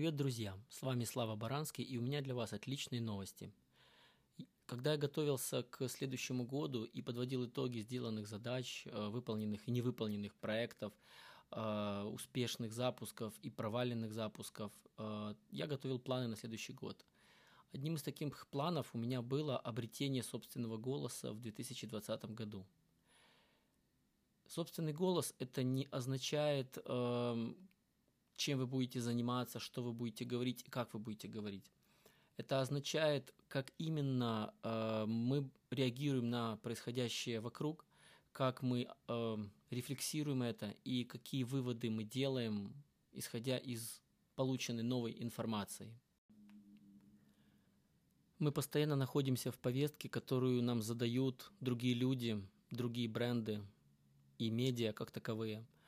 Привет, друзья! С вами Слава Баранский, и у меня для вас отличные новости. Когда я готовился к следующему году и подводил итоги сделанных задач, э, выполненных и невыполненных проектов, э, успешных запусков и проваленных запусков, э, я готовил планы на следующий год. Одним из таких планов у меня было обретение собственного голоса в 2020 году. Собственный голос это не означает эм, чем вы будете заниматься, что вы будете говорить и как вы будете говорить. Это означает, как именно э, мы реагируем на происходящее вокруг, как мы э, рефлексируем это и какие выводы мы делаем, исходя из полученной новой информации. Мы постоянно находимся в повестке, которую нам задают другие люди, другие бренды и медиа как таковые –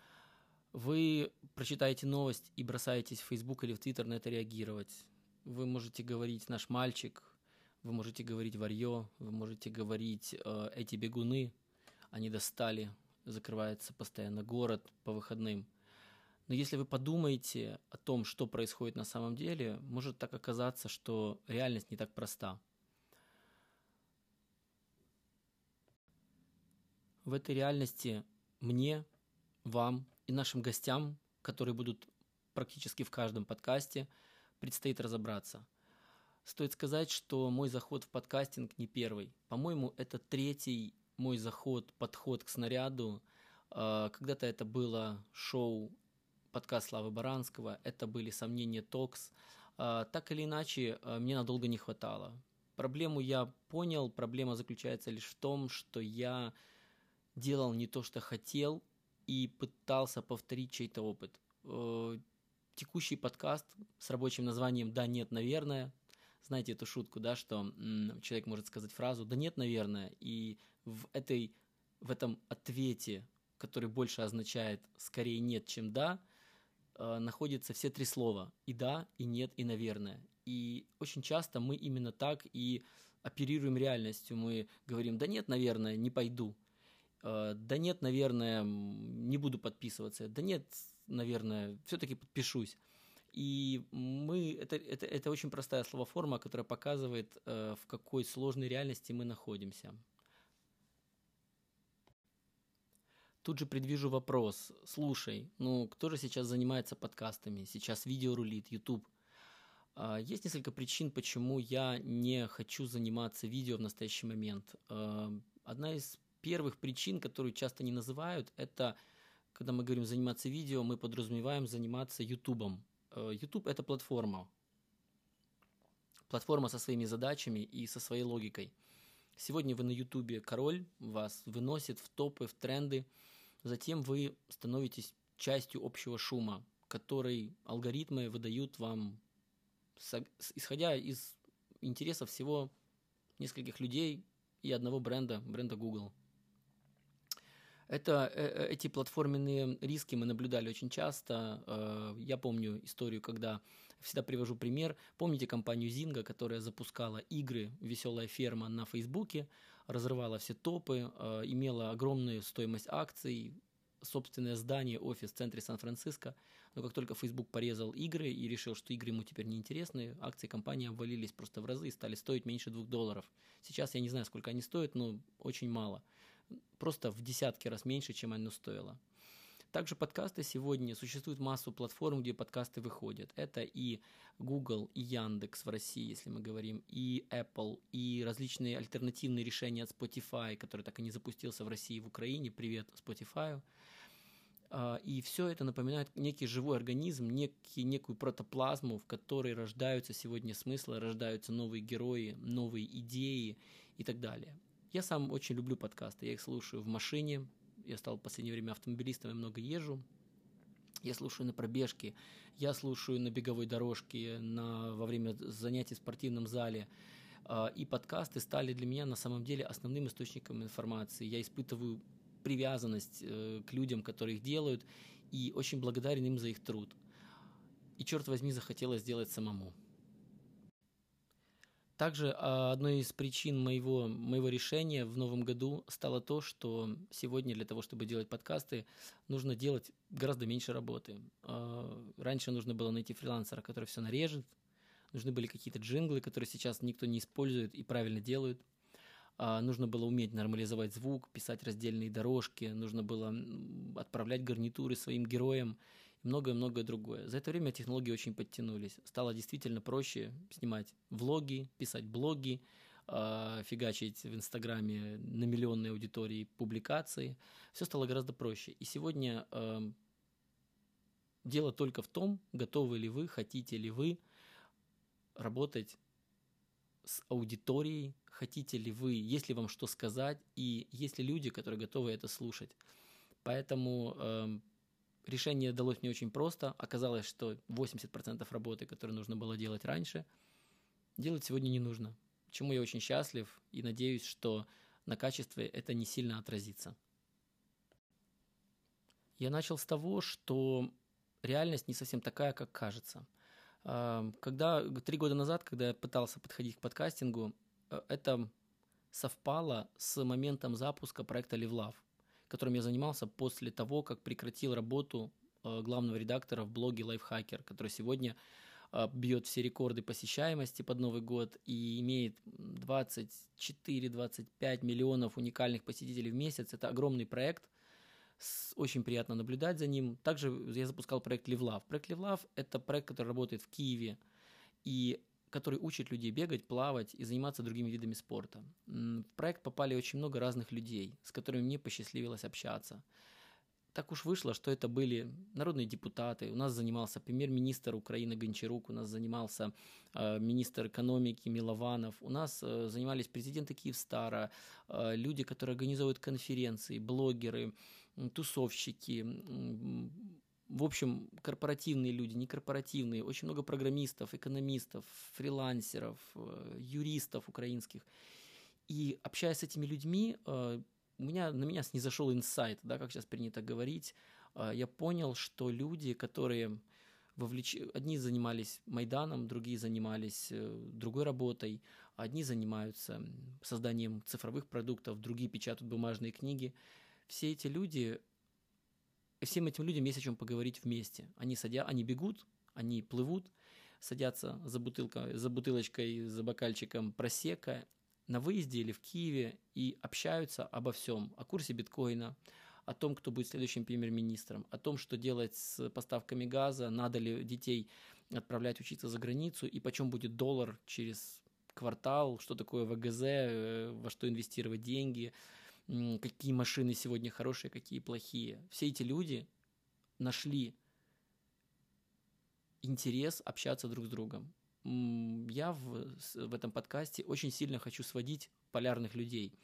вы прочитаете новость и бросаетесь в Facebook или в Twitter на это реагировать. Вы можете говорить «наш мальчик», вы можете говорить «варьё», вы можете говорить э, «эти бегуны», они достали, закрывается постоянно город по выходным. Но если вы подумаете о том, что происходит на самом деле, может так оказаться, что реальность не так проста. В этой реальности мне, вам и нашим гостям, которые будут практически в каждом подкасте, предстоит разобраться. Стоит сказать, что мой заход в подкастинг не первый. По-моему, это третий мой заход, подход к снаряду. А, когда-то это было шоу подкаст Славы Баранского, это были сомнения Токс. А, так или иначе, а, мне надолго не хватало. Проблему я понял, проблема заключается лишь в том, что я делал не то, что хотел, и пытался повторить чей-то опыт. Э, текущий подкаст с рабочим названием «Да, нет, наверное». Знаете эту шутку, да, что человек может сказать фразу «Да, нет, наверное», и в, этой, в этом ответе, который больше означает «скорее нет, чем да», э, находятся все три слова «и да», «и нет», «и наверное». И очень часто мы именно так и оперируем реальностью. Мы говорим «Да нет, наверное, не пойду», да нет, наверное, не буду подписываться. Да нет, наверное, все-таки подпишусь. И мы, это, это, это очень простая словоформа, которая показывает, э, в какой сложной реальности мы находимся. Тут же предвижу вопрос. Слушай, ну кто же сейчас занимается подкастами? Сейчас видео рулит, YouTube. А, есть несколько причин, почему я не хочу заниматься видео в настоящий момент. Э, одна из первых причин, которые часто не называют, это когда мы говорим заниматься видео, мы подразумеваем заниматься Ютубом. Э, Ютуб это платформа. Платформа со своими задачами и со своей логикой. Сегодня вы на Ютубе король, вас выносит в топы, в тренды, затем вы становитесь частью общего шума, который алгоритмы выдают вам, исходя из интересов всего нескольких людей и одного бренда, бренда Google. Это, э, э, эти платформенные риски мы наблюдали очень часто. Э, я помню историю, когда всегда привожу пример. Помните компанию Zynga, которая запускала игры «Веселая ферма» на Фейсбуке, разрывала все топы, имела огромную стоимость акций, собственное здание, офис в центре Сан-Франциско. Но как только Facebook порезал игры и решил, что игры ему теперь не интересны, акции компании обвалились просто в разы и стали стоить меньше двух долларов. Сейчас я не знаю, сколько они стоят, но очень мало просто в десятки раз меньше, чем оно стоило. Также подкасты сегодня существует массу платформ, где подкасты выходят. Это и Google, и Яндекс в России, если мы говорим, и Apple, и различные альтернативные решения от Spotify, который так и не запустился в России и в Украине. Привет Spotify. А, и все это напоминает некий живой организм, некий, некую протоплазму, в которой рождаются сегодня смыслы, рождаются новые герои, новые идеи и так далее. Я сам очень люблю подкасты, я их слушаю в машине, я стал в последнее время автомобилистом, я много езжу, я слушаю на пробежке, я слушаю на беговой дорожке, на, во время занятий в спортивном зале. А, и подкасты стали для меня на самом деле основным источником информации. Я испытываю привязанность э, к людям, которые их делают, и очень благодарен им за их труд. И черт возьми, захотелось сделать самому. Также а, одной из причин моего, моего решения в новом году стало то, что сегодня для того, чтобы делать подкасты, нужно делать гораздо меньше работы. Э, раньше нужно было найти фрилансера, который все нарежет, нужны были какие-то джинглы, которые сейчас никто не использует и правильно делают. Э, нужно было уметь нормализовать звук, писать раздельные дорожки, нужно было отправлять гарнитуры своим героям и многое-многое другое. За это время технологии очень подтянулись. Стало действительно проще снимать влоги, писать блоги, э, фигачить в Инстаграме на миллионной аудитории публикации. Все стало гораздо проще. И сегодня э, дело только в том, готовы ли вы, хотите ли вы работать с аудиторией, хотите ли вы, есть ли вам что сказать, и есть ли люди, которые готовы это слушать. Поэтому э, решение далось мне очень просто. Оказалось, что 80% работы, которую нужно было делать раньше, делать сегодня не нужно чему я очень счастлив и надеюсь, что на качестве это не сильно отразится. Я начал с того, что реальность не совсем такая, как кажется. Когда три года назад, когда я пытался подходить к подкастингу, э, это совпало с моментом запуска проекта LiveLove, которым я занимался после того, как прекратил работу э, главного редактора в блоге Lifehacker, который сегодня а, бьет все рекорды посещаемости под Новый год и имеет 24-25 миллионов уникальных посетителей в месяц. Это огромный проект, очень приятно наблюдать за ним. Также я запускал проект LiveLove. Проект LiveLove – это проект, который работает в Киеве и который учит людей бегать, плавать и заниматься другими видами спорта. В проект попали очень много разных людей, с которыми мне посчастливилось общаться так уж вышло, что это были народные депутаты. У нас занимался премьер-министр Украины Гончарук, у нас занимался э, министр экономики Милованов, у нас э, занимались президенты Киевстара, э, люди, которые организуют конференции, блогеры, тусовщики, в общем, корпоративные люди, не корпоративные, очень много программистов, экономистов, фрилансеров, э, юристов украинских. И общаясь с этими людьми, э, у меня, на меня снизошел инсайт, да, как сейчас принято говорить. А, я понял, что люди, которые вовлеч... одни занимались Майданом, другие занимались э, другой работой, одни занимаются созданием цифровых продуктов, другие печатают бумажные книги. Все эти люди, всем этим людям есть о чем поговорить вместе. Они садя, они бегут, они плывут, садятся за, бутылкой, за бутылочкой, за бокальчиком просека на выезде или в Киеве и общаются обо всем, о курсе биткоина, о том, кто будет следующим премьер-министром, о том, что делать с поставками газа, надо ли детей отправлять учиться за границу и почем будет доллар через квартал, что такое ВГЗ, э, во что инвестировать деньги, какие машины сегодня хорошие, какие плохие. Все эти люди нашли интерес общаться друг с другом я в, в этом подкасте очень сильно хочу сводить полярных людей.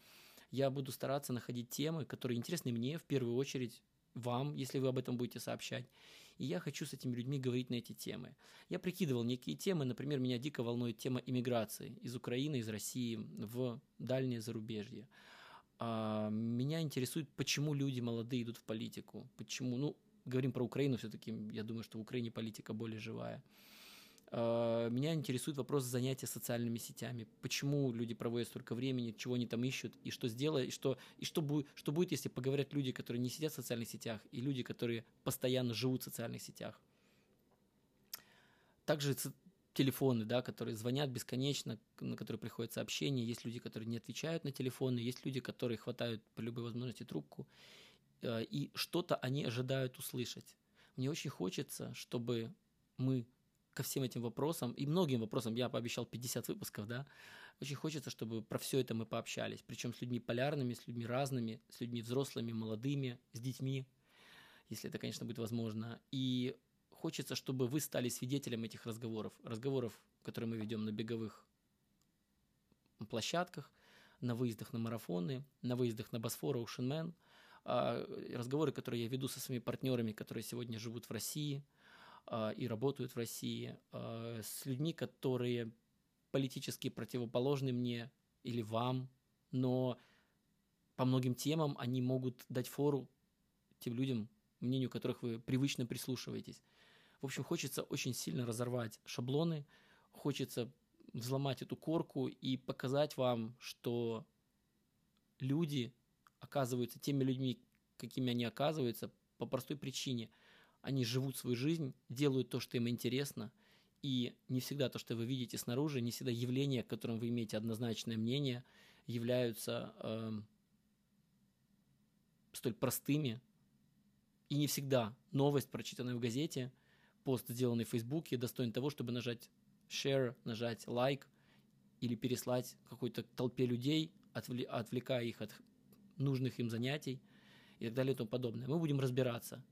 Я буду стараться находить темы, которые интересны мне в первую очередь, вам, если вы об этом будете сообщать. И я хочу с этими людьми говорить на эти темы. Я прикидывал некие темы, например, меня дико волнует тема иммиграции из Украины, из России в дальнее зарубежье. А, меня интересует, почему люди молодые идут в политику, почему, ну, говорим про Украину все-таки, я думаю, что в Украине политика более живая. А, меня интересует вопрос занятия социальными сетями. Почему люди проводят столько времени, чего они там ищут, и что сделать, и что, и что, будет, что будет, если поговорят люди, которые не сидят в социальных сетях, и люди, которые постоянно живут в социальных сетях. Также телефоны, да, которые звонят бесконечно, на которые приходят сообщения. Есть люди, которые не отвечают на телефоны, есть люди, которые хватают по любой возможности трубку, а, и что-то они ожидают услышать. Мне очень хочется, чтобы мы ко всем этим вопросам и многим вопросам, я пообещал 50 выпусков, да, очень хочется, чтобы про все это мы пообщались, причем с людьми полярными, с людьми разными, с людьми взрослыми, молодыми, с детьми, если это, конечно, будет возможно. И хочется, чтобы вы стали свидетелем этих разговоров, разговоров, которые мы ведем на беговых площадках, на выездах на марафоны, на выездах на Босфор, Ocean а, разговоры, которые я веду со своими партнерами, которые сегодня живут в России – а, и работают в России, а, с людьми, которые политически противоположны мне или вам, но по многим темам они могут дать фору тем людям, мнению которых вы привычно прислушиваетесь. В общем, хочется очень сильно разорвать шаблоны, хочется взломать эту корку и показать вам, что люди оказываются теми людьми, какими они оказываются, по простой причине – они живут свою жизнь, делают то, что им интересно, и не всегда то, что вы видите снаружи, не всегда явления, к которым вы имеете однозначное мнение, являются э, столь простыми. И не всегда новость, прочитанная в газете, пост, сделанный в Фейсбуке, достоин того, чтобы нажать share, нажать лайк или переслать какой-то толпе людей, отвлекая их от нужных им занятий и так далее и тому подобное. Мы будем разбираться.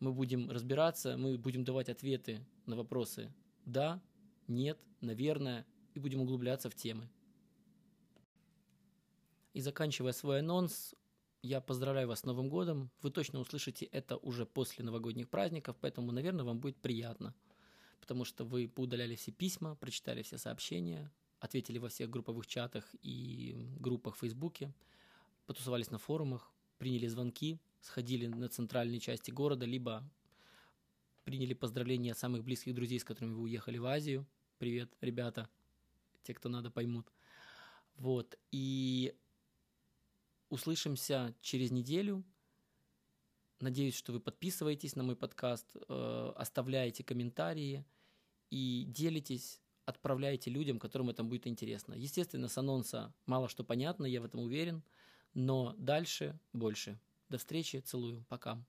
Мы будем разбираться, мы будем давать ответы на вопросы «да», «нет», «наверное», и будем углубляться в темы. И заканчивая свой анонс, я поздравляю вас с Новым годом. Вы точно услышите это уже после новогодних праздников, поэтому, наверное, вам будет приятно. Потому что вы поудаляли все письма, прочитали все сообщения, ответили во всех групповых чатах и группах в Фейсбуке, потусовались на форумах, приняли звонки, сходили на центральные части города, либо приняли поздравления от самых близких друзей, с которыми вы уехали в Азию. Привет, ребята, те, кто надо, поймут. Вот, и услышимся через неделю. Надеюсь, что вы подписываетесь на мой подкаст, э, оставляете комментарии и делитесь, отправляете людям, которым это будет интересно. Естественно, с анонса мало что понятно, я в этом уверен, но дальше больше. До встречи, целую, пока.